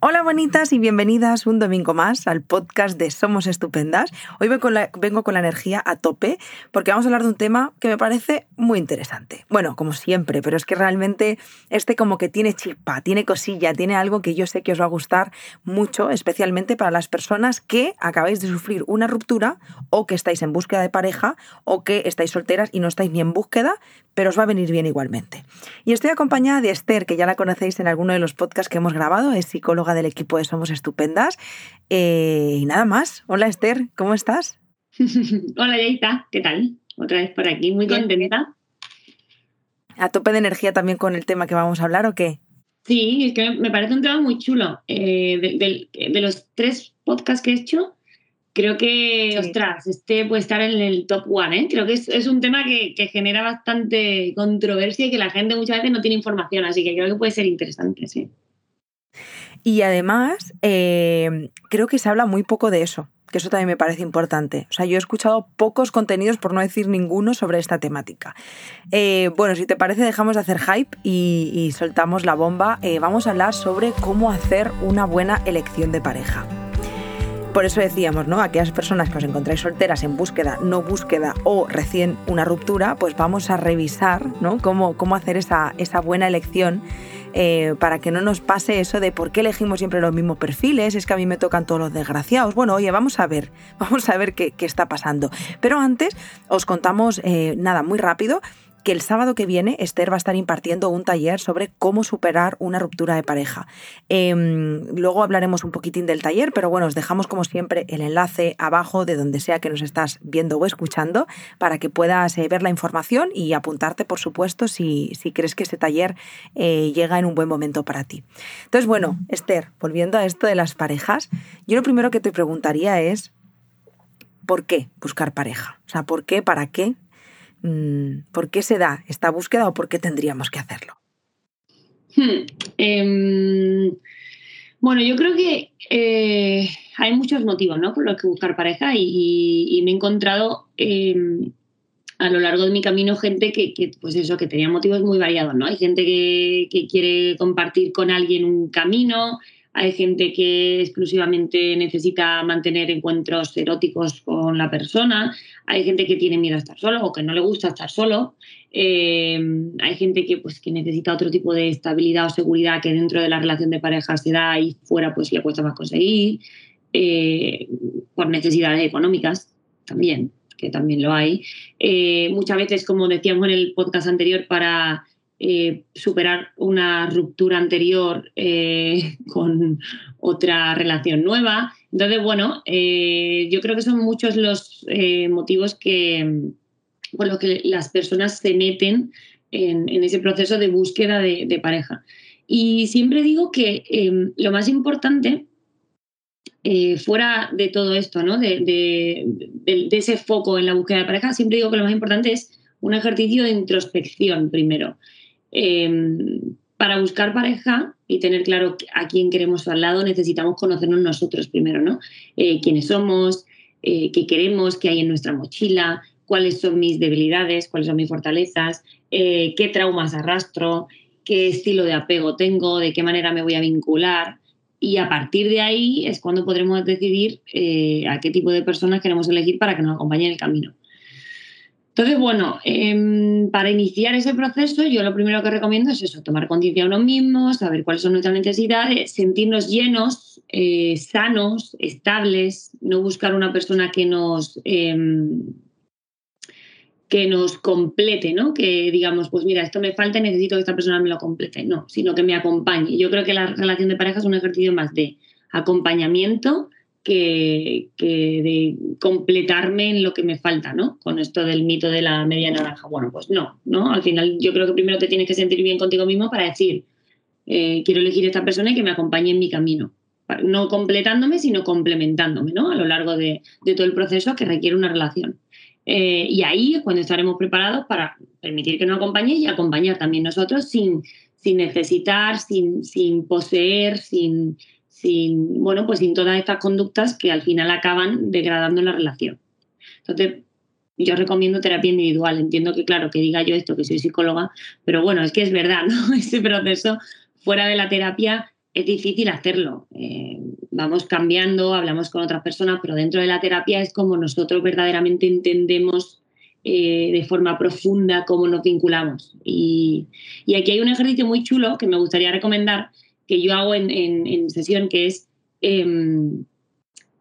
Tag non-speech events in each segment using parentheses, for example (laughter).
Hola bonitas y bienvenidas un domingo más al podcast de Somos Estupendas. Hoy vengo con, la, energía a tope porque vamos a hablar de un tema que me parece muy interesante. Bueno, como siempre, pero es que realmente este como que tiene chispa, tiene cosilla, tiene algo que yo sé que os va a gustar mucho, especialmente para las personas que acabáis de sufrir una ruptura o que estáis en búsqueda de pareja o que estáis solteras y no estáis ni en búsqueda, pero os va a venir bien igualmente. Y estoy acompañada de Esther, que ya la conocéis en alguno de los podcasts que hemos grabado, es psicóloga del equipo de Somos Estupendas. Eh, y nada más. Hola Esther, ¿cómo estás? (laughs) Hola Yaita, ¿qué tal? Otra vez por aquí, muy contenta. ¿A tope de energía también con el tema que vamos a hablar o qué? Sí, es que me parece un tema muy chulo. Eh, de, los tres podcasts que he hecho, creo que, ostras, este puede estar en el top one, ¿eh? Creo que es, un tema que, que, genera bastante controversia y que la gente muchas veces no tiene información, así que creo que puede ser interesante, sí. Y además, eh, creo que se habla muy poco de eso, que eso también me parece importante. O sea, yo he escuchado pocos contenidos, por no decir ninguno, sobre esta temática. Eh, bueno, si te parece, dejamos de hacer hype y, soltamos la bomba. Eh, vamos a hablar sobre cómo hacer una buena elección de pareja. Por eso decíamos, ¿no? Aquellas personas que os encontráis solteras en búsqueda, no búsqueda o recién una ruptura, pues vamos a revisar, ¿no? Cómo, cómo hacer esa, esa buena elección eh, para que no nos pase eso de por qué elegimos siempre los mismos perfiles, es que a mí me tocan todos los desgraciados. Bueno, oye, vamos a ver, (laughs) vamos a ver qué, está pasando. Pero antes os contamos eh, nada muy rápido que el sábado que viene Esther va a estar impartiendo un taller sobre cómo superar una ruptura de pareja. Em, luego hablaremos un poquitín del taller, pero bueno, os dejamos como siempre el enlace abajo de donde sea que nos estás viendo o escuchando para que puedas eh, ver la información y apuntarte, por supuesto, si, si crees que ese taller eh, llega en un buen momento para ti. Entonces, bueno, Esther, volviendo a esto de las parejas, yo lo primero que te preguntaría es, ¿por qué buscar pareja? O sea, ¿por qué? ¿Para qué? Mm, ¿Por qué se da esta búsqueda o por qué tendríamos que hacerlo? Hmm, em, bueno, yo creo que eh, hay muchos motivos ¿no? por los que buscar pareja y, me he encontrado em, a lo largo de mi camino gente que, pues eso, que tenía motivos muy variados. ¿no? Hay gente que, que quiere compartir con alguien un camino, hay gente que exclusivamente necesita mantener encuentros eróticos con la persona, hay gente que tiene miedo a estar solo o que no le gusta estar solo, eh, hay gente que, pues, que necesita otro tipo de estabilidad o seguridad que dentro de la relación de pareja se da y fuera pues le cuesta más conseguir, eh, por necesidades económicas también, que también lo hay. Eh, muchas veces, como decíamos en el podcast anterior, para eh, superar una ruptura anterior eh, (laughs) con otra relación nueva. Entonces, bueno, eh, yo creo que son muchos los motivos que, por los que las personas se meten en, ese proceso de búsqueda de, pareja. Y siempre digo que em, lo más importante fuera de todo esto, ¿no? De, de, ese foco en la búsqueda de pareja, siempre digo que lo más importante es un ejercicio de introspección primero. Em, para buscar pareja y tener claro a quién queremos al lado, necesitamos conocernos nosotros primero, ¿no? Eh, quiénes somos, eh, qué queremos, qué hay en nuestra mochila, cuáles son mis debilidades, cuáles son mis fortalezas, eh, qué traumas arrastro, qué estilo de apego tengo, de qué manera me voy a vincular. Y a partir de ahí es cuando podremos decidir a qué tipo de personas queremos elegir para que nos acompañen en el camino. Entonces, bueno, em, para iniciar ese proceso, yo lo primero que recomiendo es eso, tomar conciencia de uno mismo, saber cuáles son nuestras necesidades, sentirnos llenos, eh, sanos, estables, no buscar una persona que nos, em, que nos complete, ¿no? Que digamos, pues mira, esto me falta y necesito que esta persona me lo complete. No, sino que me acompañe. Yo creo que la relación de pareja es un ejercicio más de acompañamiento, que, de completarme en lo que me falta, ¿no? Con esto del mito de la media naranja. Bueno, pues no, ¿no? Al final yo creo que primero te tienes que sentir bien contigo mismo para decir, eh, quiero elegir esta persona y que me acompañe en mi camino. No completándome, sino complementándome, ¿no? A lo largo de, todo el proceso que requiere una relación. Eh, y ahí es cuando estaremos preparados para permitir que nos acompañe y acompañar también nosotros sin, sin necesitar, sin, sin poseer, sin, sin, bueno, pues sin todas estas conductas que al final acaban degradando la relación. Entonces, yo recomiendo terapia individual. Entiendo que, claro, que diga yo esto, que soy psicóloga, pero bueno, es que es verdad, ¿no? (laughs) Ese proceso fuera de la terapia es difícil hacerlo. Eh, vamos cambiando, hablamos con otras personas, pero dentro de la terapia es como nosotros verdaderamente entendemos eh, de forma profunda cómo nos vinculamos. Y, aquí hay un ejercicio muy chulo que me gustaría recomendar, que yo hago en, sesión, que es em,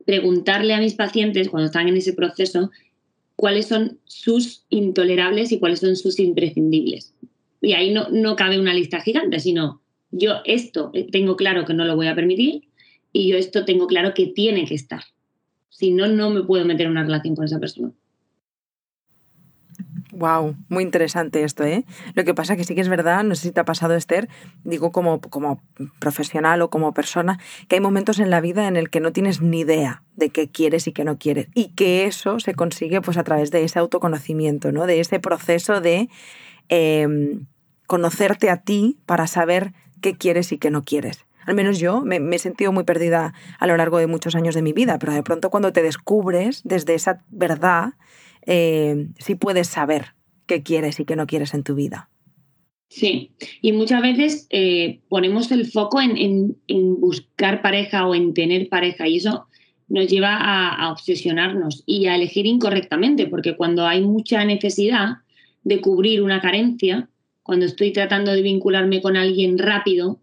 preguntarle a mis pacientes cuando están en ese proceso cuáles son sus intolerables y cuáles son sus imprescindibles. Y ahí no, no cabe una lista gigante, sino yo esto eh, tengo claro que no lo voy a permitir y yo esto tengo claro que tiene que estar. Si no, no me puedo meter en una relación con esa persona. Wow, muy interesante esto, ¿eh? Lo que pasa que sí que es verdad, no sé si te ha pasado, Esther, digo como, como profesional o como persona, que hay momentos en la vida en el que no tienes ni idea de qué quieres y qué no quieres. Y que eso se consigue pues a través de ese autoconocimiento, ¿no? De ese proceso de em, conocerte a ti para saber qué quieres y qué no quieres. Al menos yo me, he sentido muy perdida a lo largo de muchos años de mi vida, pero de pronto cuando te descubres desde esa verdad, eh, sí puedes saber qué quieres y qué no quieres en tu vida. Sí, y muchas veces eh, ponemos el foco en, buscar pareja o en tener pareja y eso nos lleva a, obsesionarnos y a elegir incorrectamente, porque cuando hay mucha necesidad de cubrir una carencia, cuando estoy tratando de vincularme con alguien rápido,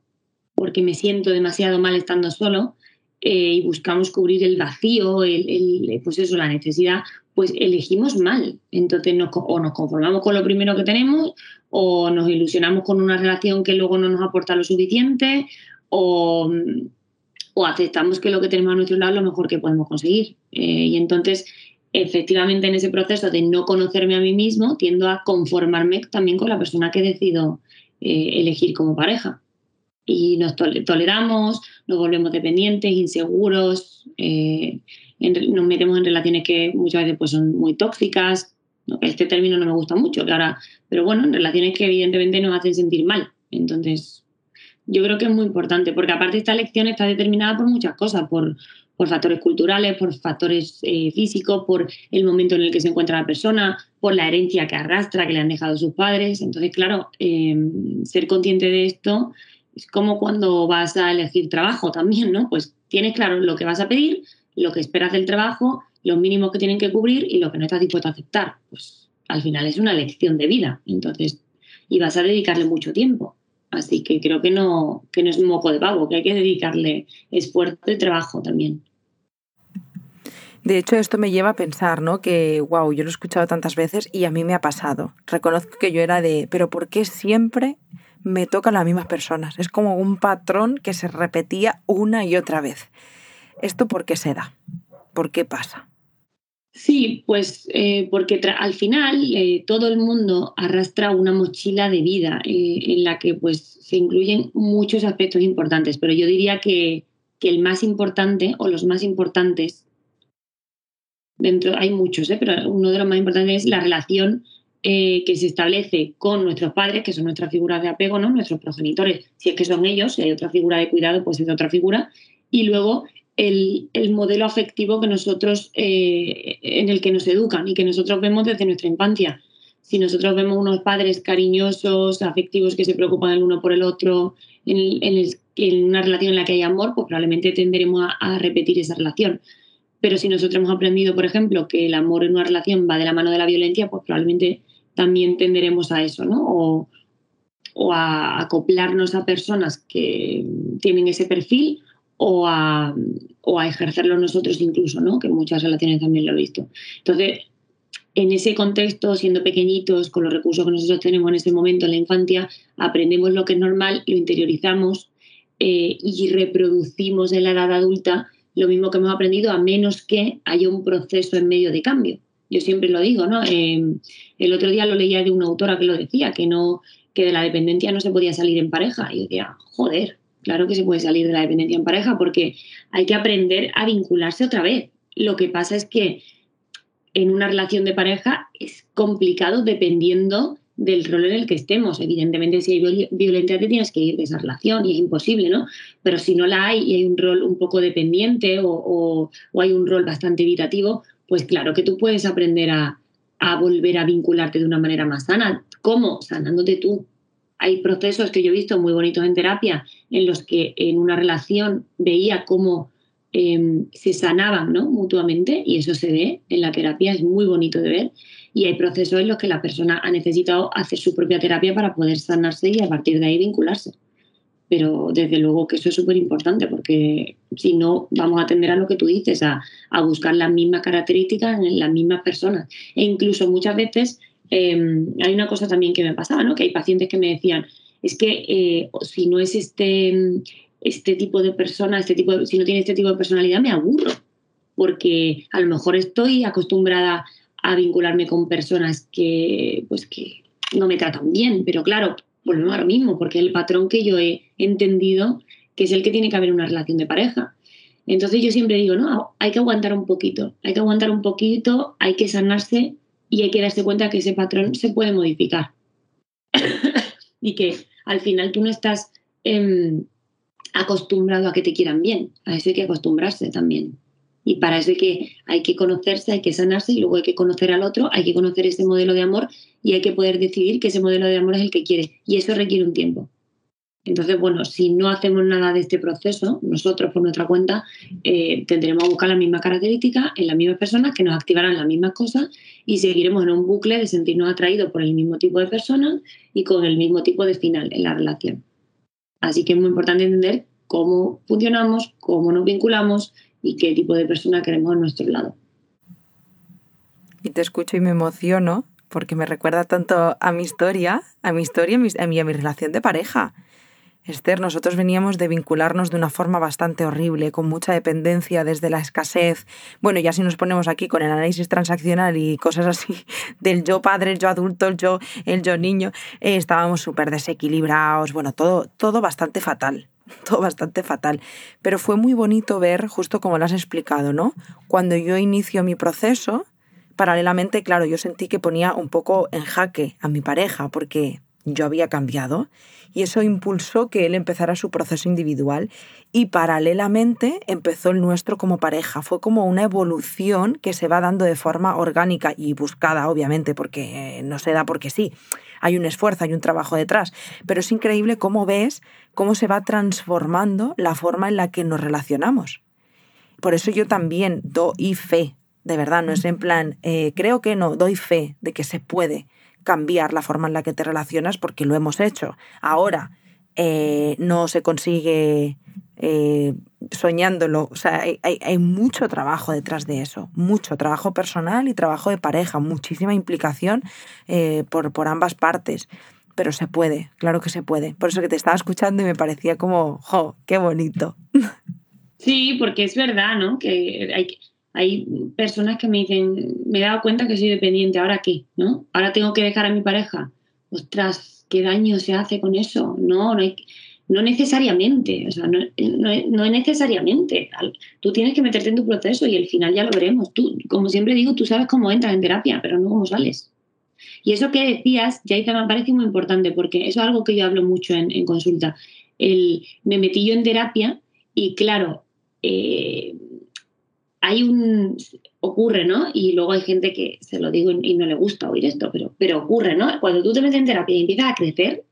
porque me siento demasiado mal estando solo, eh, y buscamos cubrir el vacío, el, pues eso, la necesidad, pues elegimos mal. Entonces o nos conformamos con lo primero que tenemos, o nos ilusionamos con una relación que luego no nos aporta lo suficiente, o, o aceptamos que lo que tenemos a nuestro lado es lo mejor que podemos conseguir. Eh, y entonces efectivamente en ese proceso de no conocerme a mí mismo, tiendo a conformarme también con la persona que decido eh, elegir como pareja. Y nos toleramos, nos volvemos dependientes, inseguros, eh, nos metemos en relaciones que muchas veces pues, son muy tóxicas. Este término no me gusta mucho, pero bueno, en relaciones que evidentemente nos hacen sentir mal. Entonces, yo creo que es muy importante, porque aparte esta elección está determinada por muchas cosas, por, por factores culturales, por factores eh, físicos, por el momento en el que se encuentra la persona, por la herencia que arrastra, que le han dejado sus padres. Entonces, claro, em, ser consciente de esto es como cuando vas a elegir trabajo también, ¿no? Pues tienes claro lo que vas a pedir, lo que esperas del trabajo, los mínimos que tienen que cubrir y lo que no estás dispuesto a aceptar. Pues al final es una lección de vida. Entonces, y vas a dedicarle mucho tiempo. Así que creo que no, que no es un moco de pavo, que hay que dedicarle esfuerzo y trabajo también. De hecho, esto me lleva a pensar, ¿no? Que, wow, yo lo he escuchado tantas veces y a mí me ha pasado. Reconozco que yo era de, pero ¿por qué siempre me tocan las mismas personas? Es como un patrón que se repetía una y otra vez. ¿Esto por qué se da? ¿Por qué pasa? Sí, pues eh, porque al final eh, todo el mundo arrastra una mochila de vida eh, en la que pues se incluyen muchos aspectos importantes, pero yo diría que, el más importante o los más importantes, dentro hay muchos, pero uno de los más importantes es la relación que se establece con nuestros padres, que son nuestras figuras de apego, ¿no? nuestros progenitores, si es que son ellos, si hay otra figura de cuidado, pues es otra figura, y luego el, modelo afectivo que nosotros, eh, en el que nos educan y que nosotros vemos desde nuestra infancia. Si nosotros vemos unos padres cariñosos, afectivos, que se preocupan el uno por el otro, en, una relación en la que hay amor, pues probablemente tenderemos a, repetir esa relación. Pero si nosotros hemos aprendido, por ejemplo, que el amor en una relación va de la mano de la violencia, pues probablemente también tenderemos a eso, ¿no? O a acoplarnos a personas que tienen ese perfil o a, o a ejercerlo nosotros incluso, ¿no? que muchas relaciones también lo he visto. Entonces, en ese contexto, siendo pequeñitos, con los recursos que nosotros tenemos en ese momento en la infancia, aprendemos lo que es normal, lo interiorizamos eh, y reproducimos en la edad adulta lo mismo que hemos aprendido, a menos que haya un proceso en medio de cambio. Yo siempre lo digo, ¿no? Eh, el otro día lo leía de una autora que lo decía, que no que de la dependencia no se podía salir en pareja. Y yo decía, joder, Claro que se puede salir de la dependencia en pareja porque hay que aprender a vincularse otra vez. Lo que pasa es que en una relación de pareja es complicado dependiendo del rol en el que estemos. Evidentemente, si hay violencia, te tienes que ir de esa relación y es imposible, ¿no? Pero si no la hay y hay un rol un poco dependiente o, hay un rol bastante evitativo, pues claro que tú puedes aprender a, a volver a vincularte de una manera más sana. ¿Cómo? Sanándote tú, hay procesos que yo he visto muy bonitos en terapia en los que en una relación veía cómo em, se sanaban ¿no? mutuamente y eso se ve en la terapia, es muy bonito de ver. Y hay procesos en los que la persona ha necesitado hacer su propia terapia para poder sanarse y a partir de ahí vincularse. Pero desde luego que eso es súper importante porque si no vamos a tender a lo que tú dices, a, a buscar las mismas características en las mismas personas. E incluso muchas veces Em, hay una cosa también que me pasaba, ¿no? Que hay pacientes que me decían, es que eh, si no es este, este tipo de persona, este tipo si no tiene este tipo de personalidad, me aburro. Porque a lo mejor estoy acostumbrada a vincularme con personas que, pues que no me tratan bien. Pero claro, volvemos a lo mismo, porque el patrón que yo he entendido que es el que tiene que haber una relación de pareja. Entonces yo siempre digo, no, hay que aguantar un poquito, hay que aguantar un poquito, hay que sanarse y hay que darse cuenta que ese patrón se puede modificar. (coughs) y que al final tú no estás em, acostumbrado a que te quieran bien, a eso hay que acostumbrarse también. Y para eso que, hay que conocerse, hay que sanarse y luego hay que conocer al otro, hay que conocer ese modelo de amor y hay que poder decidir que ese modelo de amor es el que quiere. Y eso requiere un tiempo. Entonces, bueno, si no hacemos nada de este proceso, nosotros por nuestra cuenta eh, tendremos a buscar las mismas características en las mismas personas que nos activarán las mismas cosas y seguiremos en un bucle de sentirnos atraídos por el mismo tipo de personas y con el mismo tipo de final en la relación. Así que es muy importante entender cómo funcionamos, cómo nos vinculamos y qué tipo de persona queremos a nuestro lado. Y te escucho y me emociono porque me recuerda tanto a mi historia, a mi historia a mi, a mi relación de pareja Esther, nosotros veníamos de vincularnos de una forma bastante horrible, con mucha dependencia desde la escasez. Bueno, ya si nos ponemos aquí con el análisis transaccional y cosas así (laughs) del yo padre, el yo adulto, el yo, el yo niño, eh, estábamos súper desequilibrados, bueno, todo, todo bastante fatal (laughs) todo bastante fatal. Pero fue muy bonito ver, justo como lo has explicado, ¿no? Cuando yo inicio mi proceso, paralelamente, claro, yo sentí que ponía un poco en jaque a mi pareja, porque yo había cambiado y eso impulsó que él empezara su proceso individual y paralelamente empezó el nuestro como pareja. Fue como una evolución que se va dando de forma orgánica y buscada, obviamente, porque no se da porque sí. Hay un esfuerzo, hay un trabajo detrás, pero es increíble cómo ves cómo se va transformando la forma en la que nos relacionamos. Por eso yo también doy fe, de verdad, no es en plan, eh, creo que no, doy fe de que se puede cambiar la forma en la que te relacionas porque lo hemos hecho. Ahora eh, no se consigue eh, soñándolo. O sea, hay, mucho trabajo detrás de eso, mucho trabajo personal y trabajo de pareja, muchísima implicación eh, por, por ambas partes. Pero se puede, claro que se puede. Por eso que te estaba escuchando y me parecía como, ¡jo! ¡Qué bonito! (laughs) Sí, porque es verdad, ¿no? Que hay, hay personas que me dicen, me he dado cuenta que soy dependiente, ¿ahora qué? ¿No? Ahora tengo que dejar a mi pareja. Ostras, ¿qué daño se hace con eso? No, no, no necesariamente, o sea, no, no, necesariamente. Tú tienes que meterte en tu proceso y al final ya lo veremos. Tú, como siempre digo, tú sabes cómo entras en terapia, pero no cómo sales. Y eso que decías, ya me parece muy importante, porque eso es algo que yo hablo mucho en, consulta. Me metí yo en terapia y claro, eh, hay un ocurre, ¿no? Y luego hay gente que se lo digo y no le gusta oír esto, pero, pero ocurre, ¿no? Cuando tú te metes en terapia y empiezas a crecer,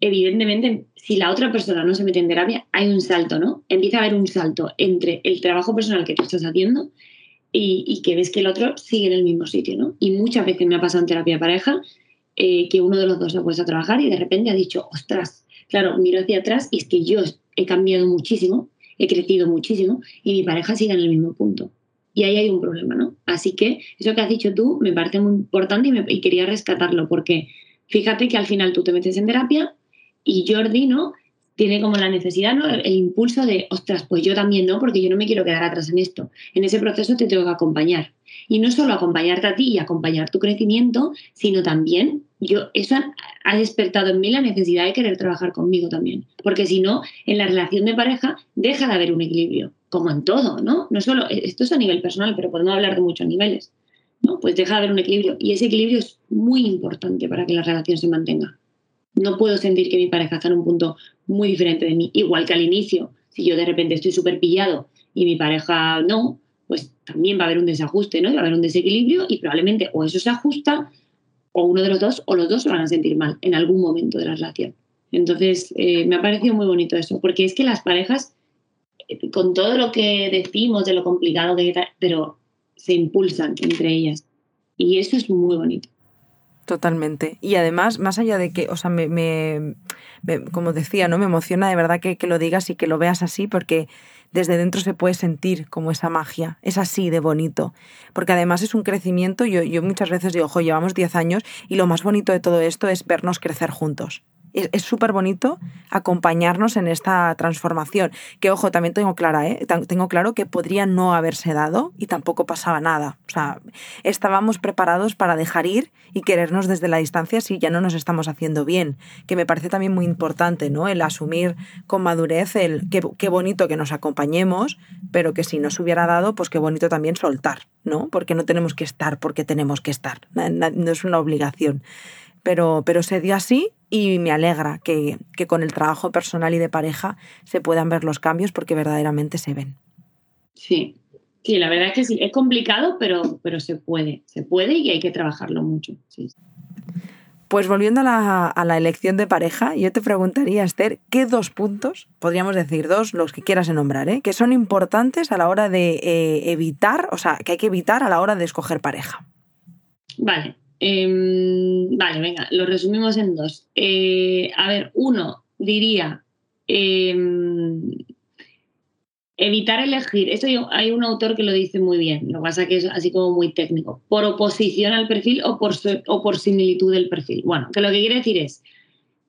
evidentemente, si la otra persona no se mete en terapia, hay un salto, ¿no? Empieza a haber un salto entre el trabajo personal que tú estás haciendo y, que ves que el otro sigue en el mismo sitio, ¿no? Y muchas veces me ha pasado en terapia de pareja eh, que uno de los dos se ha puesto a trabajar y de repente ha dicho, ostras, claro, miro hacia atrás y es que yo he cambiado muchísimo he crecido muchísimo y mi pareja sigue en el mismo punto. Y ahí hay un problema, ¿no? Así que eso que has dicho tú me parece muy importante y, quería rescatarlo porque fíjate que al final tú te metes en terapia y Jordi, ¿no? Tiene como la necesidad, ¿no? El, impulso de, ostras, pues yo también no, porque yo no me quiero quedar atrás en esto. En ese proceso te tengo que acompañar. Y no solo acompañarte a ti y acompañar tu crecimiento, sino también yo, eso ha, despertado en mí la necesidad de querer trabajar conmigo también. Porque si no, en la relación de pareja deja de haber un equilibrio, como en todo, ¿no? No solo, esto es a nivel personal, pero podemos hablar de muchos niveles. ¿no? Pues deja de haber un equilibrio. Y ese equilibrio es muy importante para que la relación se mantenga. No puedo sentir que mi pareja está en un punto muy diferente de mí, igual que al inicio. Si yo de repente estoy súper pillado y mi pareja no, pues también va a haber un desajuste, ¿no? va a haber un desequilibrio y probablemente o eso se ajusta o uno de los dos o los dos se van a sentir mal en algún momento de la relación. Entonces, eh, me ha parecido muy bonito eso, porque es que las parejas, eh, con todo lo que decimos de lo complicado que es, pero se impulsan entre ellas. Y eso es muy bonito. Totalmente. Y además, más allá de que, o sea, me, como decía, ¿no? Me emociona de verdad que, que, lo digas y que lo veas así, porque desde dentro se puede sentir como esa magia. Es así de bonito. Porque además es un crecimiento. Yo, yo muchas veces digo, ojo, llevamos 10 años y lo más bonito de todo esto es vernos crecer juntos es súper bonito acompañarnos en esta transformación. Que ojo, también tengo clara, ¿eh? tengo claro que podría no haberse dado y tampoco pasaba nada. O sea, estábamos preparados para dejar ir y querernos desde la distancia si ya no nos estamos haciendo bien. Que me parece también muy importante, ¿no? El asumir con madurez el qué, qué bonito que nos acompañemos, pero que si no se hubiera dado, pues qué bonito también soltar, ¿no? Porque no tenemos que estar porque tenemos que estar. No es una obligación pero, pero se dio así y me alegra que, con el trabajo personal y de pareja se puedan ver los cambios porque verdaderamente se ven. Sí, sí, la verdad es que sí, es complicado, pero, pero se puede, se puede y hay que trabajarlo mucho. Pues volviendo a la, a la, elección de pareja, yo te preguntaría, Esther, ¿qué dos puntos, podríamos decir dos, los que quieras nombrar, ¿eh? que son importantes a la hora de eh, evitar, o sea, que hay que evitar a la hora de escoger pareja? Vale, Em, vale, venga, lo resumimos en dos. Eh, a ver, uno, diría em, evitar elegir. Esto hay un autor que lo dice muy bien, lo que pasa que es así como muy técnico. Por oposición al perfil o por, o por similitud del perfil. Bueno, que lo que quiere decir es,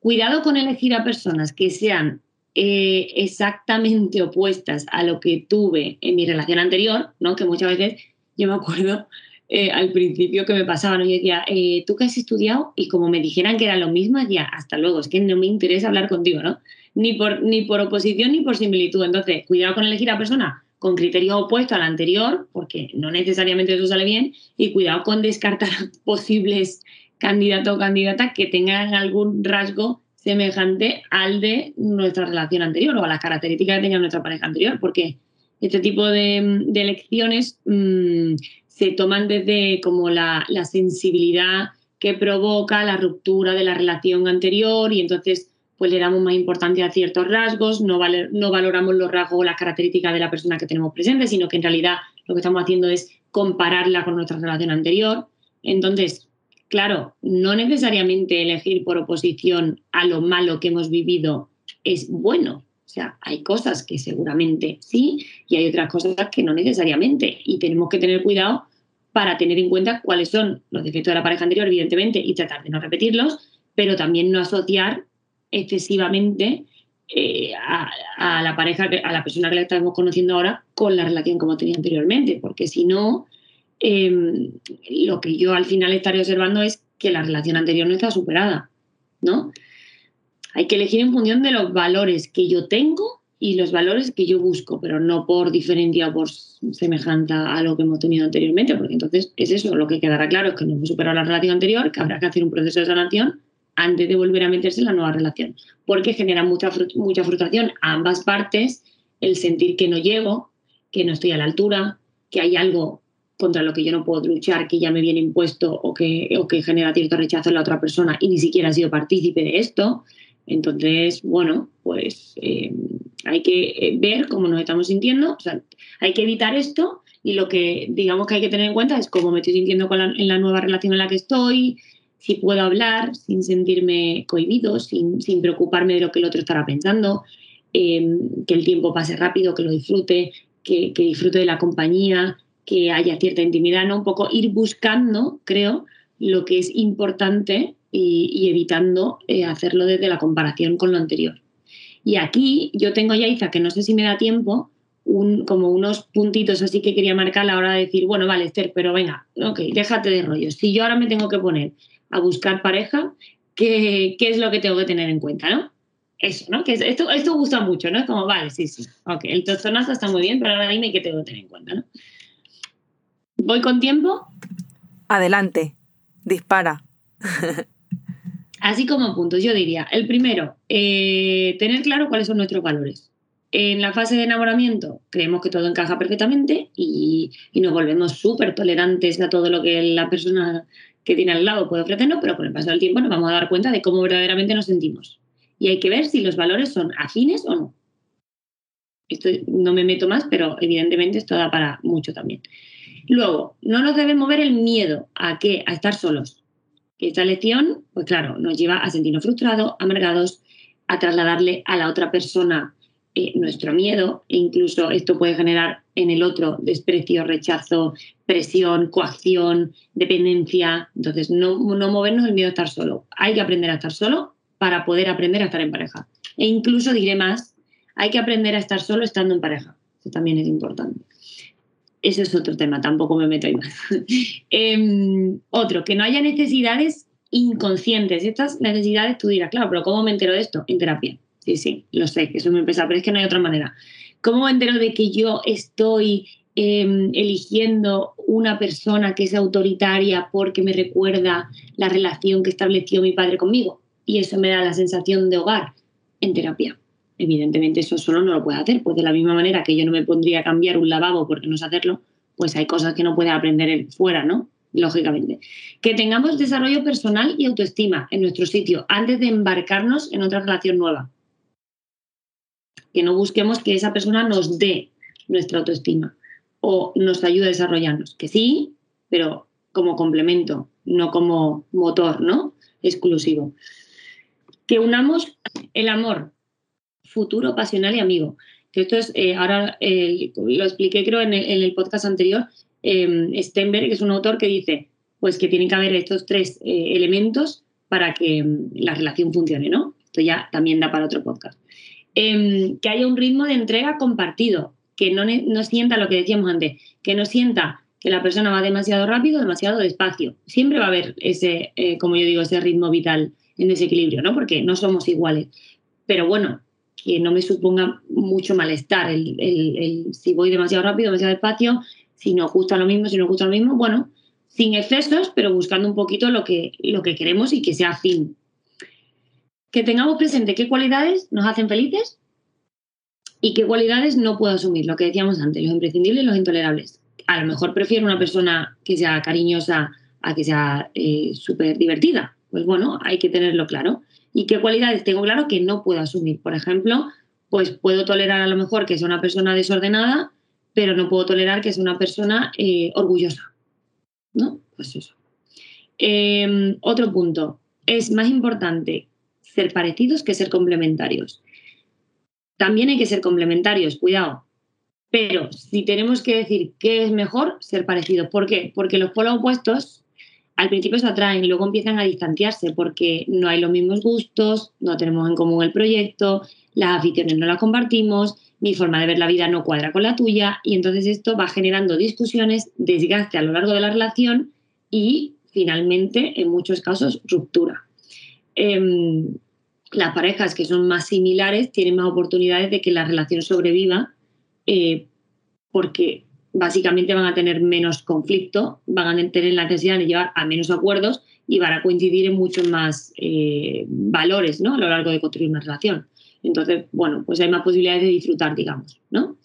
cuidado con elegir a personas que sean eh, exactamente opuestas a lo que tuve en mi relación anterior, ¿no? Que muchas veces yo me acuerdo eh, al principio que me pasaba, ¿no? Yo decía, ¿tú qué has estudiado? Y como me dijeran que era lo mismo, ya hasta luego, es que no me interesa hablar contigo, ¿no? Ni por, ni por oposición ni por similitud. Entonces, cuidado con elegir a persona con criterio opuesto al anterior, porque no necesariamente eso sale bien, y cuidado con descartar (laughs) posibles candidatos o candidatas que tengan algún rasgo semejante al de nuestra relación anterior o a las características que tenga nuestra pareja anterior, porque este tipo de, elecciones mmm, se toman desde como la, sensibilidad que provoca la ruptura de la relación anterior y entonces pues le damos más importancia a ciertos rasgos, no, no valoramos los rasgos o las características de la persona que tenemos presente, sino que en realidad lo que estamos haciendo es compararla con nuestra relación anterior. Entonces, claro, no necesariamente elegir por oposición a lo malo que hemos vivido es bueno. Sea, hay cosas que seguramente sí y hay otras cosas que no necesariamente. Y tenemos que tener cuidado para tener en cuenta cuáles son los defectos de la pareja anterior, evidentemente, y tratar de no repetirlos, pero también no asociar excesivamente eh, a, la pareja, a la persona que la estamos conociendo ahora con la relación como tenía anteriormente, porque si no, em, lo que yo al final estaré observando es que la relación anterior no está superada, ¿no? Hay que elegir en función de los valores que yo tengo y los valores que yo busco, pero no por diferencia o por semejanza a lo que hemos tenido anteriormente, porque entonces es eso, lo que quedará claro es que no hemos superado la relación anterior, que habrá que hacer un proceso de sanación antes de volver a meterse en la nueva relación, porque genera mucha, mucha frustración a ambas partes el sentir que no llego, que no estoy a la altura, que hay algo contra lo que yo no puedo luchar, que ya me viene impuesto o que, o que genera cierto rechazo en la otra persona y ni siquiera ha sido partícipe de esto. Entonces, bueno, pues eh, hay que eh, ver cómo nos estamos sintiendo, o sea, hay que evitar esto y lo que digamos que hay que tener en cuenta es cómo me estoy sintiendo en la nueva relación en la que estoy, si puedo hablar sin sentirme cohibido, sin, preocuparme de lo que el otro estará pensando, em, que el tiempo pase rápido, que lo disfrute, que, disfrute de la compañía, que haya cierta intimidad, ¿no? Un poco ir buscando, creo, lo que es importante y, evitando eh, hacerlo desde la comparación con lo anterior. Y aquí yo tengo ya, Isa, que no sé si me da tiempo, un, como unos puntitos así que quería marcar a la hora de decir, bueno, vale, Esther, pero venga, ok, déjate de rollo. Si yo ahora me tengo que poner a buscar pareja, ¿qué, qué es lo que tengo que tener en cuenta, no? Eso, ¿no? Que esto, esto gusta mucho, ¿no? Es como, vale, sí, sí, ok, el tozonazo está muy bien, pero ahora dime qué tengo que tener en cuenta, ¿no? ¿Voy con tiempo? Adelante, dispara. (laughs) Así como puntos, yo diría, el primero, eh, tener claro cuáles son nuestros valores. En la fase de enamoramiento creemos que todo encaja perfectamente y, nos volvemos súper tolerantes a todo lo que la persona que tiene al lado puede ofrecernos, pero con el paso del tiempo nos vamos a dar cuenta de cómo verdaderamente nos sentimos. Y hay que ver si los valores son afines o no. Esto no me meto más, pero evidentemente esto da para mucho también. Luego, no nos debe mover el miedo a qué, a estar solos. Que esta lección, pues claro, nos lleva a sentirnos frustrados, amargados, a trasladarle a la otra persona eh, nuestro miedo e incluso esto puede generar en el otro desprecio, rechazo, presión, coacción, dependencia. Entonces, no, no movernos el miedo a estar solo. Hay que aprender a estar solo para poder aprender a estar en pareja. E incluso diré más, hay que aprender a estar solo estando en pareja. Eso también es importante. Ese es otro tema, tampoco me meto ahí más. (laughs) Em, otro, que no haya necesidades inconscientes. Estas necesidades tú dirás, claro, pero ¿cómo me entero de esto? En terapia. Sí, sí, lo sé, que eso me pesa, pero es que no hay otra manera. ¿Cómo me entero de que yo estoy em, eligiendo una persona que es autoritaria porque me recuerda la relación que estableció mi padre conmigo? Y eso me da la sensación de hogar en terapia. Evidentemente eso solo no lo puede hacer, pues de la misma manera que yo no me pondría a cambiar un lavabo porque no sé hacerlo, pues hay cosas que no puede aprender fuera, ¿no? Lógicamente. Que tengamos desarrollo personal y autoestima en nuestro sitio antes de embarcarnos en otra relación nueva. Que no busquemos que esa persona nos dé nuestra autoestima o nos ayude a desarrollarnos. Que sí, pero como complemento, no como motor, ¿no? Exclusivo. Que unamos el amor futuro, pasional y amigo. Que esto es, eh, ahora eh, lo expliqué creo en el, podcast anterior, eh, Stenberg, es un autor que dice pues que tienen que haber estos tres elementos para que mm, la relación funcione, ¿no? Esto ya también da para otro podcast. Em, que haya un ritmo de entrega compartido, que no, no sienta lo que decíamos antes, que no sienta que la persona va demasiado rápido, demasiado despacio. Siempre va a haber ese, como yo digo, ese ritmo vital en desequilibrio, ¿no? Porque no somos iguales. Pero bueno, que no me suponga mucho malestar. El, si voy demasiado rápido, demasiado despacio, si nos gusta lo mismo, si nos gusta lo mismo, bueno, sin excesos, pero buscando un poquito lo que, lo que queremos y que sea fin. Que tengamos presente qué cualidades nos hacen felices y qué cualidades no puedo asumir, lo que decíamos antes, los imprescindibles y los intolerables. A lo mejor prefiero una persona que sea cariñosa a que sea eh, súper divertida. Pues bueno, hay que tenerlo claro y qué cualidades tengo claro que no puedo asumir. Por ejemplo, pues puedo tolerar a lo mejor que sea una persona desordenada, pero no puedo tolerar que sea una persona eh, orgullosa. ¿No? Pues eso. Em, otro punto. Es más importante ser parecidos que ser complementarios. También hay que ser complementarios, cuidado. Pero si tenemos que decir qué es mejor, ser parecidos. ¿Por qué? Porque los polos opuestos al principio se atraen luego empiezan a distanciarse porque no hay los mismos gustos, no tenemos en común el proyecto, las aficiones no las compartimos, mi forma de ver la vida no cuadra con la tuya y entonces esto va generando discusiones, desgaste a lo largo de la relación y finalmente, en muchos casos, ruptura. Em, las parejas que son más similares tienen más oportunidades de que la relación sobreviva eh, porque básicamente van a tener menos conflicto, van a tener la necesidad de llevar a menos acuerdos y van a coincidir en muchos más eh, valores ¿no? a lo largo de construir una relación. Entonces, bueno, pues hay más posibilidades de disfrutar, digamos, ¿no?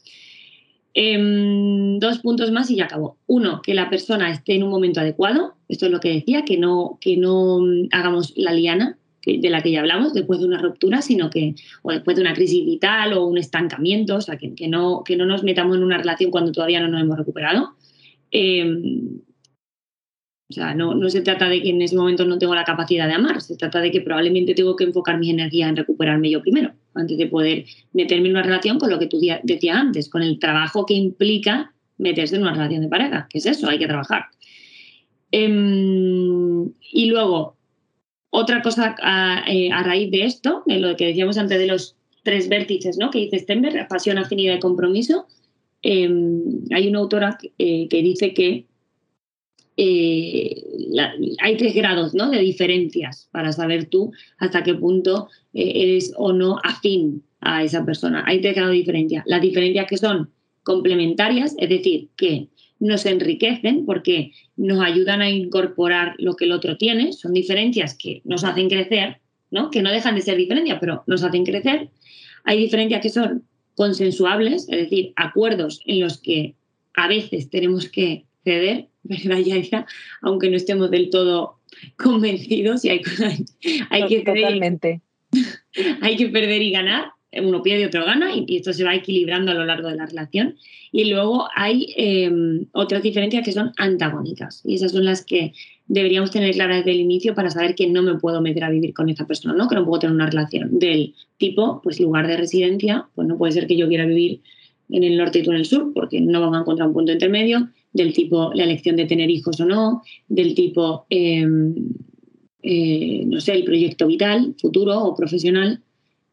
Em, dos puntos más y ya acabó. Uno, que la persona esté en un momento adecuado. Esto es lo que decía, que no, que no hagamos la liana, de la que ya hablamos, después de una ruptura, sino que, o después de una crisis vital o un estancamiento, o sea, que, no, que no nos metamos en una relación cuando todavía no nos hemos recuperado. Em, o sea, no, no, se trata de que en ese momento no tengo la capacidad de amar, se trata de que probablemente tengo que enfocar mis energías en recuperarme yo primero, antes de poder meterme en una relación con lo que tú decías antes, con el trabajo que implica meterse en una relación de pareja, que es eso, hay que trabajar. Em, y luego, otra cosa eh, a, raíz de esto, de lo que decíamos antes de los tres vértices ¿no? que dice Stenberg, pasión, afinidad y compromiso, em, hay una autora eh, que dice que eh, hay tres grados ¿no? de diferencias para saber tú hasta qué punto eres o no afín a esa persona. Hay tres grados de diferencia. Las diferencias que son complementarias, es decir, que nos enriquecen porque nos ayudan a incorporar lo que el otro tiene, son diferencias que nos hacen crecer, ¿no? que no dejan de ser diferencias, pero nos hacen crecer. Hay diferencias que son consensuables, es decir, acuerdos en los que a veces tenemos que ceder, ¿verdad? Aunque no estemos del todo convencidos y hay, hay que Totalmente. (laughs) hay que perder y ganar, uno pierde y otro gana, y, esto se va equilibrando a lo largo de la relación. Y luego hay em, otras diferencias que son antagónicas, y esas son las que deberíamos tener claras desde el inicio para saber que no me puedo meter a vivir con esta persona, ¿no? que no puedo tener una relación del tipo, pues lugar de residencia, pues no puede ser que yo quiera vivir en el norte y tú en el sur, porque no van a encontrar un punto intermedio, del tipo la elección de tener hijos o no, del tipo, em, eh, no sé, el proyecto vital, futuro o profesional.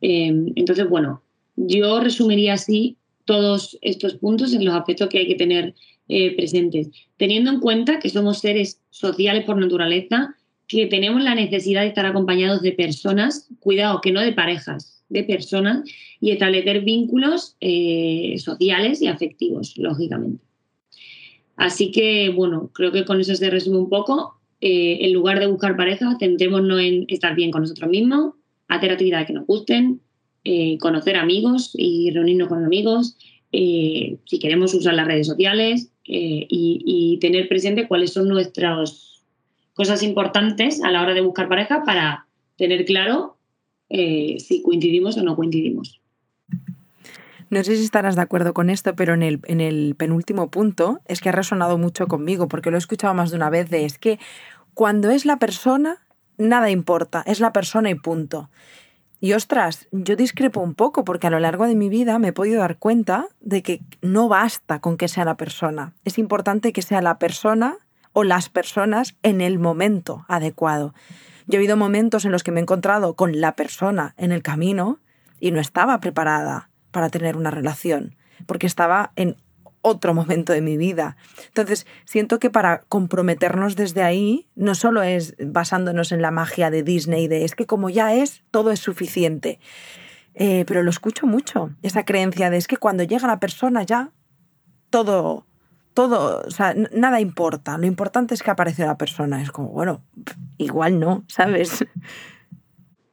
Em, entonces, bueno, yo resumiría así todos estos puntos en los aspectos que hay que tener eh, presentes, teniendo en cuenta que somos seres sociales por naturaleza, que tenemos la necesidad de estar acompañados de personas, cuidado, que no de parejas, de personas, y establecer vínculos eh, sociales y afectivos, lógicamente. Así que, bueno, creo que con eso se resume un poco. Eh, en lugar de buscar pareja, centrémonos en estar bien con nosotros mismos, hacer actividades que nos gusten, eh, conocer amigos y reunirnos con amigos, eh, si queremos usar las redes sociales y, tener presente cuáles son nuestras cosas importantes a la hora de buscar pareja para tener claro si coincidimos o no coincidimos. No sé si estarás de acuerdo con esto, pero en el, en el penúltimo punto es que ha resonado mucho conmigo, porque lo he escuchado más de una vez, de es que cuando es la persona, nada importa, es la persona y punto. Y ostras, yo discrepo un poco porque a lo largo de mi vida me he podido dar cuenta de que no basta con que sea la persona. Es importante que sea la persona o las personas en el momento adecuado. Yo he habido momentos en los que me he encontrado con la persona en el camino y no estaba preparada para tener una relación, porque estaba en otro momento de mi vida. Entonces, siento que para comprometernos desde ahí, no solo es basándonos en la magia de Disney, de es que como ya es, todo es suficiente. Eh, pero lo escucho mucho, esa creencia de es que cuando llega la persona ya, todo, todo, o sea, nada importa. Lo importante es que aparece la persona. Es como, bueno, igual no, ¿sabes?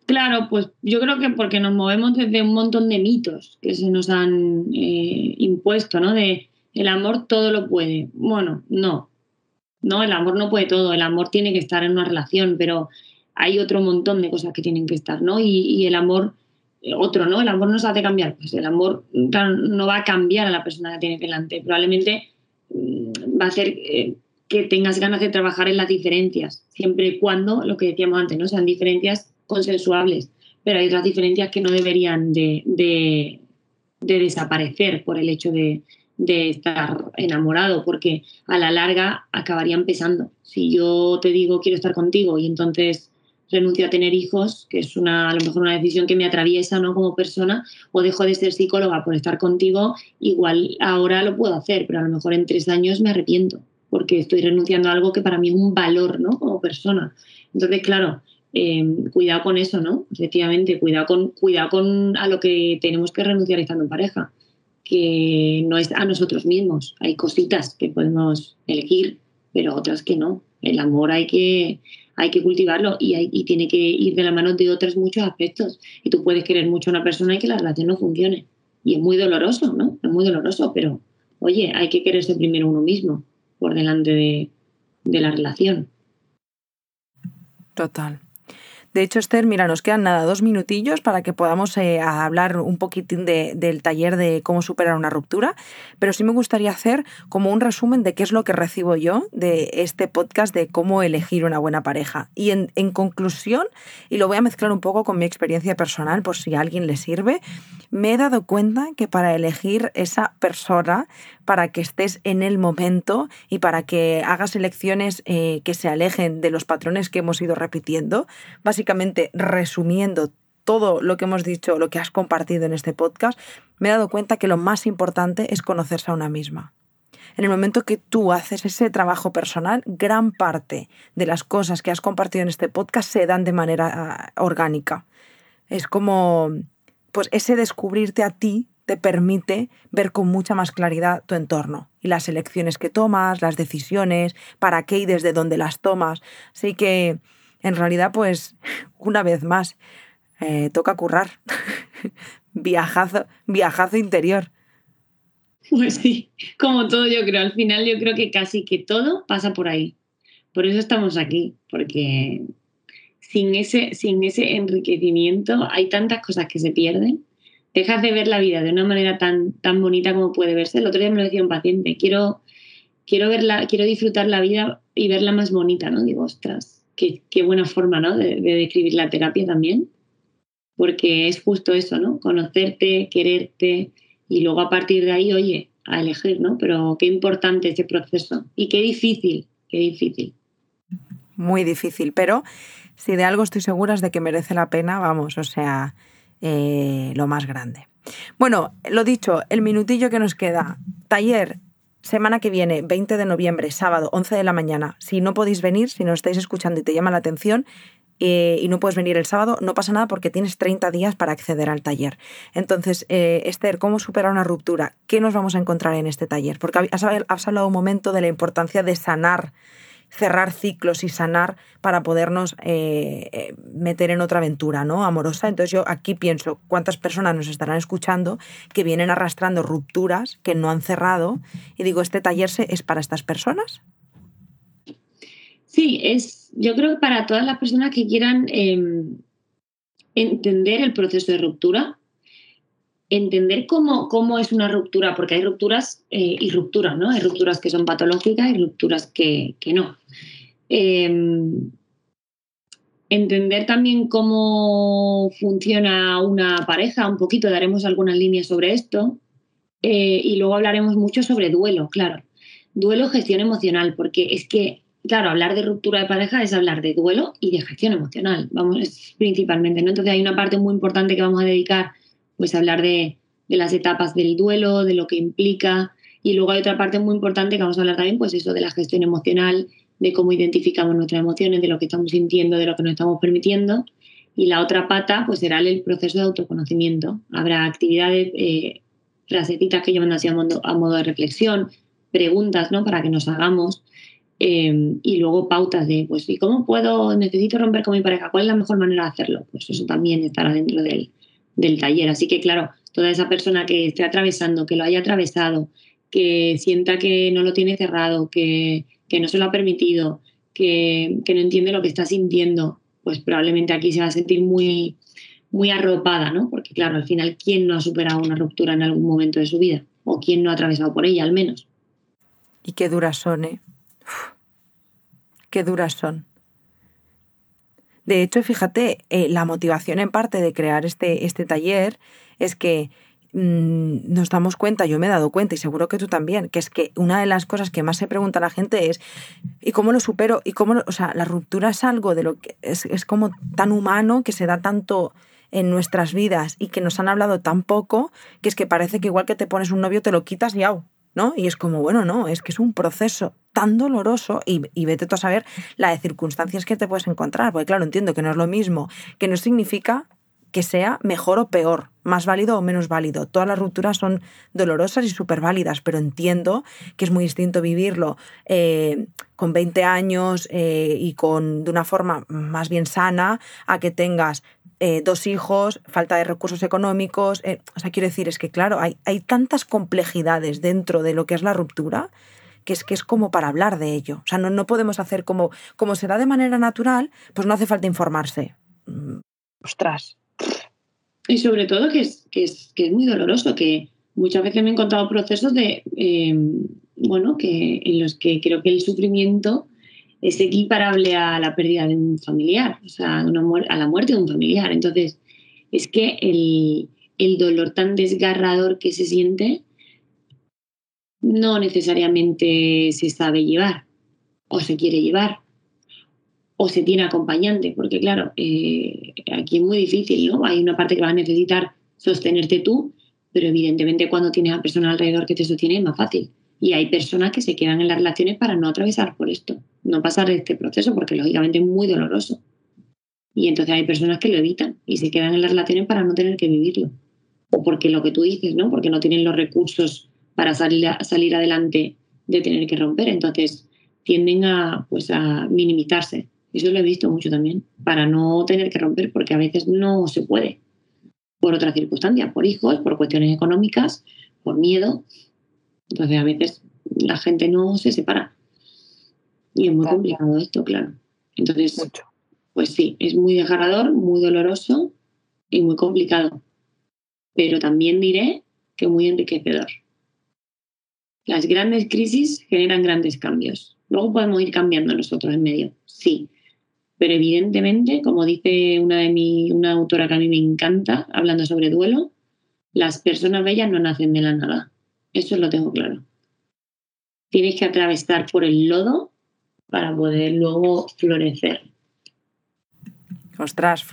Claro, pues yo creo que porque nos movemos desde un montón de mitos que se nos han eh, impuesto, ¿no? De el amor todo lo puede. Bueno, no. No, el amor no puede todo. El amor tiene que estar en una relación, pero hay otro montón de cosas que tienen que estar, ¿no? Y, el amor, eh, otro, ¿no? El amor nos hace cambiar. Pues el amor no va a cambiar a la persona que tiene delante. Probablemente mm, va a hacer eh, que tengas ganas de trabajar en las diferencias, siempre y cuando, lo que decíamos antes, ¿no? Sean diferencias consensuables, pero hay otras diferencias que no deberían de, desaparecer por el hecho de, estar enamorado, porque a la larga acabarían pesando. Si yo te digo quiero estar contigo y entonces renuncio a tener hijos, que es una, a lo mejor una decisión que me atraviesa ¿no? como persona, o dejo de ser psicóloga por estar contigo, igual ahora lo puedo hacer, pero a lo mejor en tres años me arrepiento, porque estoy renunciando a algo que para mí es un valor ¿no? como persona. Entonces, claro, Em, cuidado con eso, ¿no? Efectivamente, cuidado con, cuidado con a lo que tenemos que renunciar estando en pareja, que no es a nosotros mismos. Hay cositas que podemos elegir, pero otras que no. El amor hay que, hay que cultivarlo y, hay, y tiene que ir de la mano de otros muchos aspectos. Y tú puedes querer mucho a una persona y que la relación no funcione. Y es muy doloroso, ¿no? Es muy doloroso, pero oye, hay que quererse primero uno mismo por delante de, de la relación. Total. De hecho, Esther, mira, nos quedan nada, dos minutillos para que podamos eh, hablar un poquitín del taller de cómo superar una ruptura, pero sí me gustaría hacer como un resumen de qué es lo que recibo yo de este podcast de cómo elegir una buena pareja. Y en, en conclusión, y lo voy a mezclar un poco con mi experiencia personal por si a alguien le sirve, me he dado cuenta que para elegir esa persona para que estés en el momento y para que hagas elecciones eh, que se alejen de los patrones que hemos ido repitiendo. Básicamente, resumiendo todo lo que hemos dicho, lo que has compartido en este podcast, me he dado cuenta que lo más importante es conocerse a una misma. En el momento que tú haces ese trabajo personal, gran parte de las cosas que has compartido en este podcast se dan de manera ah, orgánica. Es como, pues ese descubrirte a ti te permite ver con mucha más claridad tu entorno y las elecciones que tomas, las decisiones, para qué y desde dónde las tomas. Así que, en realidad, pues, una vez más, eh, toca currar. (laughs) viajazo, viajazo interior. Pues sí, como todo yo creo. Al final yo creo que casi que todo pasa por ahí. Por eso estamos aquí, porque sin ese, sin ese enriquecimiento hay tantas cosas que se pierden. Dejas de ver la vida de una manera tan, tan bonita como puede verse. El otro día me lo decía un paciente, quiero, quiero, verla, quiero disfrutar la vida y verla más bonita, ¿no? Digo, ostras, qué, qué buena forma, ¿no? De, de describir la terapia también. Porque es justo eso, ¿no? Conocerte, quererte, y luego a partir de ahí, oye, a elegir, ¿no? Pero qué importante ese proceso y qué difícil, qué difícil. Muy difícil, pero si de algo estoy segura es de que merece la pena, vamos, o sea, eh, lo más grande. Bueno, lo dicho, el minutillo que nos queda. Taller, semana que viene, 20 de noviembre, sábado, 11 de la mañana. Si no podéis venir, si nos estáis escuchando y te llama la atención, eh, y no puedes venir el sábado, no pasa nada porque tienes 30 días para acceder al taller. Entonces, eh, Esther, ¿cómo superar una ruptura? ¿Qué nos vamos a encontrar en este taller? Porque has, has hablado un momento de la importancia de sanar cerrar ciclos y sanar para podernos eh, meter en otra aventura ¿no? amorosa. Entonces yo aquí pienso cuántas personas nos estarán escuchando que vienen arrastrando rupturas que no han cerrado y digo, ¿este taller es para estas personas? Sí, es, yo creo que para todas las personas que quieran em, entender el proceso de ruptura, entender cómo, cómo es una ruptura, porque hay rupturas eh, y rupturas, ¿no? Hay rupturas que son patológicas y rupturas que, no. Em, entender también cómo funciona una pareja, un poquito, daremos algunas líneas sobre esto. Eh, y luego hablaremos mucho sobre duelo, claro. Duelo, gestión emocional, porque es que claro, hablar de ruptura de pareja es hablar de duelo y de gestión emocional, vamos, principalmente, ¿no? Entonces hay una parte muy importante que vamos a dedicar, pues hablar de, las etapas del duelo, de lo que implica, y luego hay otra parte muy importante que vamos a hablar también, pues eso, de la gestión emocional, de cómo identificamos nuestras emociones, de lo que estamos sintiendo, de lo que nos estamos permitiendo, y la otra pata, pues será el proceso de autoconocimiento. Habrá actividades, eh, frasecitas que llevan así a modo, a modo de reflexión, preguntas, ¿no? Para que nos hagamos Em, y luego pautas de, pues, ¿y cómo puedo, necesito romper con mi pareja? ¿Cuál es la mejor manera de hacerlo? Pues eso también estará dentro del, del taller. Así que, claro, toda esa persona que esté atravesando, que lo haya atravesado, que sienta que no lo tiene cerrado, que, que no se lo ha permitido, que, que, no entiende lo que está sintiendo, pues probablemente aquí se va a sentir muy, muy arropada, ¿no? Porque, claro, al final, ¿quién no ha superado una ruptura en algún momento de su vida? O quién no ha atravesado por ella, al menos. Y qué duras son, ¿eh? qué duras son. De hecho, fíjate, eh, la motivación en parte de crear este, este taller es que mm, nos damos cuenta, yo me he dado cuenta y seguro que tú también, que es que una de las cosas que más se pregunta la gente es ¿y cómo lo supero? ¿Y cómo o sea, la ruptura es algo de lo que es, es como tan humano que se da tanto en nuestras vidas y que nos han hablado tan poco que es que parece que igual que te pones un novio te lo quitas y au, ¿no? Y es como, bueno, no, es que es un proceso tan doloroso y, y, vete tú a saber la de circunstancias que te puedes encontrar, porque claro, entiendo que no es lo mismo, que no significa que sea mejor o peor, más válido o menos válido. Todas las rupturas son dolorosas y súper válidas, pero entiendo que es muy distinto vivirlo eh, con 20 años eh, y con de una forma más bien sana a que tengas eh, dos hijos, falta de recursos económicos. o sea, quiero decir, es que claro, hay, hay tantas complejidades dentro de lo que es la ruptura que es que es como para hablar de ello. O sea, no, no podemos hacer como, como se da de manera natural, pues no hace falta informarse. Mm, ostras, y sobre todo que es, que es, que es muy doloroso, que muchas veces me he encontrado procesos de, em, bueno, que en los que creo que el sufrimiento es equiparable a la pérdida de un familiar, o sea, a la muerte de un familiar. Entonces, es que el, dolor tan desgarrador que se siente no necesariamente se sabe llevar o se quiere llevar o se tiene acompañante, porque claro, eh, aquí es muy difícil, ¿no? Hay una parte que va a necesitar sostenerte tú, pero evidentemente cuando tienes a personas alrededor que te sostienen es más fácil. Y hay personas que se quedan en las relaciones para no atravesar por esto, no pasar este proceso, porque lógicamente es muy doloroso. Y entonces hay personas que lo evitan y se quedan en las relaciones para no tener que vivirlo. O porque lo que tú dices, ¿no? Porque no tienen los recursos para salir, salir adelante de tener que romper. Entonces tienden a, pues, a minimizarse eso lo he visto mucho también, para no tener que romper, porque a veces no se puede, por otras circunstancias, por hijos, por cuestiones económicas, por miedo. Entonces a veces la gente no se separa. Y es muy complicado esto, claro. Entonces, pues sí, es muy desgarrador, muy doloroso y muy complicado. Pero también diré que muy enriquecedor. Las grandes crisis generan grandes cambios. Luego podemos ir cambiando nosotros en medio, sí. Pero evidentemente, como dice una de mi, una autora que a mí me encanta, hablando sobre duelo, las personas bellas no nacen de la nada. Eso lo tengo claro. Tienes que atravesar por el lodo para poder luego florecer. Ostras,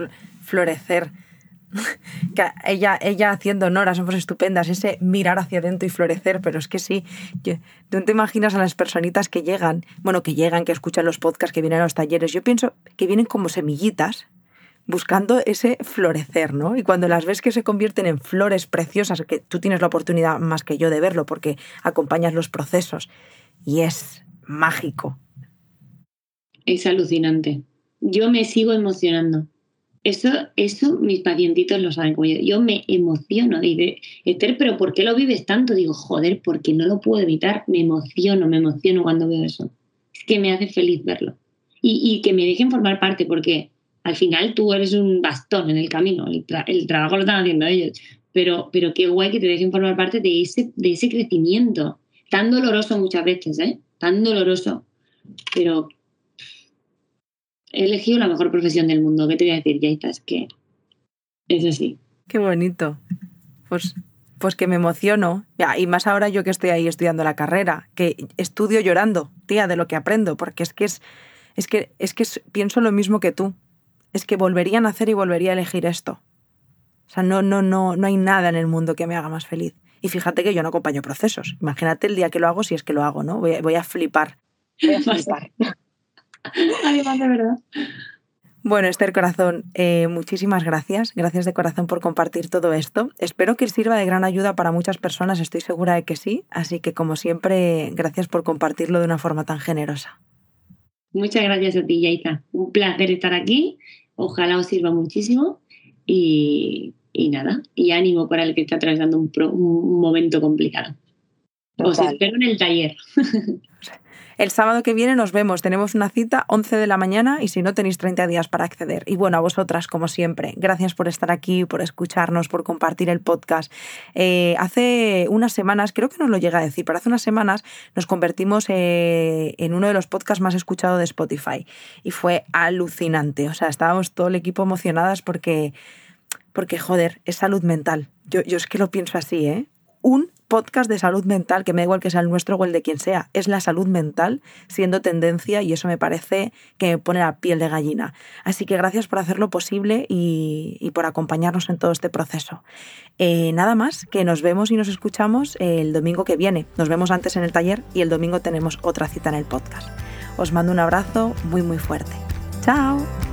florecer. (laughs) ella, ella haciendo honor somos estupendas, ese mirar hacia adentro y florecer, pero es que sí, tú te imaginas a las personitas que llegan, bueno, que llegan, que escuchan los podcasts, que vienen a los talleres, yo pienso que vienen como semillitas buscando ese florecer, ¿no? Y cuando las ves que se convierten en flores preciosas, que tú tienes la oportunidad más que yo de verlo porque acompañas los procesos, y es mágico. Es alucinante. Yo me sigo emocionando. Eso, eso mis pacientitos lo saben. Yo me emociono. Dice, Esther, ¿pero por qué lo vives tanto? Digo, joder, porque no lo puedo evitar. Me emociono, me emociono cuando veo eso. Es que me hace feliz verlo. Y, y que me dejen formar parte, porque al final tú eres un bastón en el camino. El, el trabajo lo están haciendo ellos. Pero, pero qué guay que te dejen formar parte de ese, de ese crecimiento. Tan doloroso muchas veces, ¿eh? Tan doloroso. Pero he elegido la mejor profesión del mundo. ¿Qué te voy a decir, Yaita? Es que es así. Qué bonito. Pues, pues que me emociono. y más ahora yo que estoy ahí estudiando la carrera, que estudio llorando, tía, de lo que aprendo, porque es que es, es que, es que pienso lo mismo que tú. Es que volvería a nacer y volvería a elegir esto. O sea, no, no, no, no hay nada en el mundo que me haga más feliz. Y fíjate que yo no acompaño procesos. Imagínate el día que lo hago si es que lo hago, ¿no? Voy a, voy a flipar. (laughs) Voy a flipar. Además, de verdad. Bueno, Esther Corazón, eh, muchísimas gracias. Gracias de corazón por compartir todo esto. Espero que sirva de gran ayuda para muchas personas, estoy segura de que sí. Así que, como siempre, gracias por compartirlo de una forma tan generosa. Muchas gracias a ti, Yaita. Un placer estar aquí. Ojalá os sirva muchísimo. Y, nada, y ánimo para el que está atravesando un, un momento complicado. Os espero en el taller. (laughs) El sábado que viene nos vemos. Tenemos una cita 11 de la mañana y si no tenéis 30 días para acceder. Y bueno, a vosotras, como siempre, gracias por estar aquí, por escucharnos, por compartir el podcast. Eh, hace unas semanas, creo que nos lo llega a decir, pero hace unas semanas nos convertimos eh, en uno de los podcasts más escuchados de Spotify. Y fue alucinante. O sea, estábamos todo el equipo emocionadas porque, porque joder, es salud mental. Yo, yo es que lo pienso así, ¿eh? Un podcast de salud mental, que me da igual que sea el nuestro o el de quien sea, es la salud mental siendo tendencia y eso me parece que me pone la piel de gallina. Así que gracias por hacerlo posible y, por acompañarnos en todo este proceso. Eh, nada más, que nos vemos y nos escuchamos el domingo que viene. Nos vemos antes en el taller y el domingo tenemos otra cita en el podcast. Os mando un abrazo muy muy fuerte. Chao.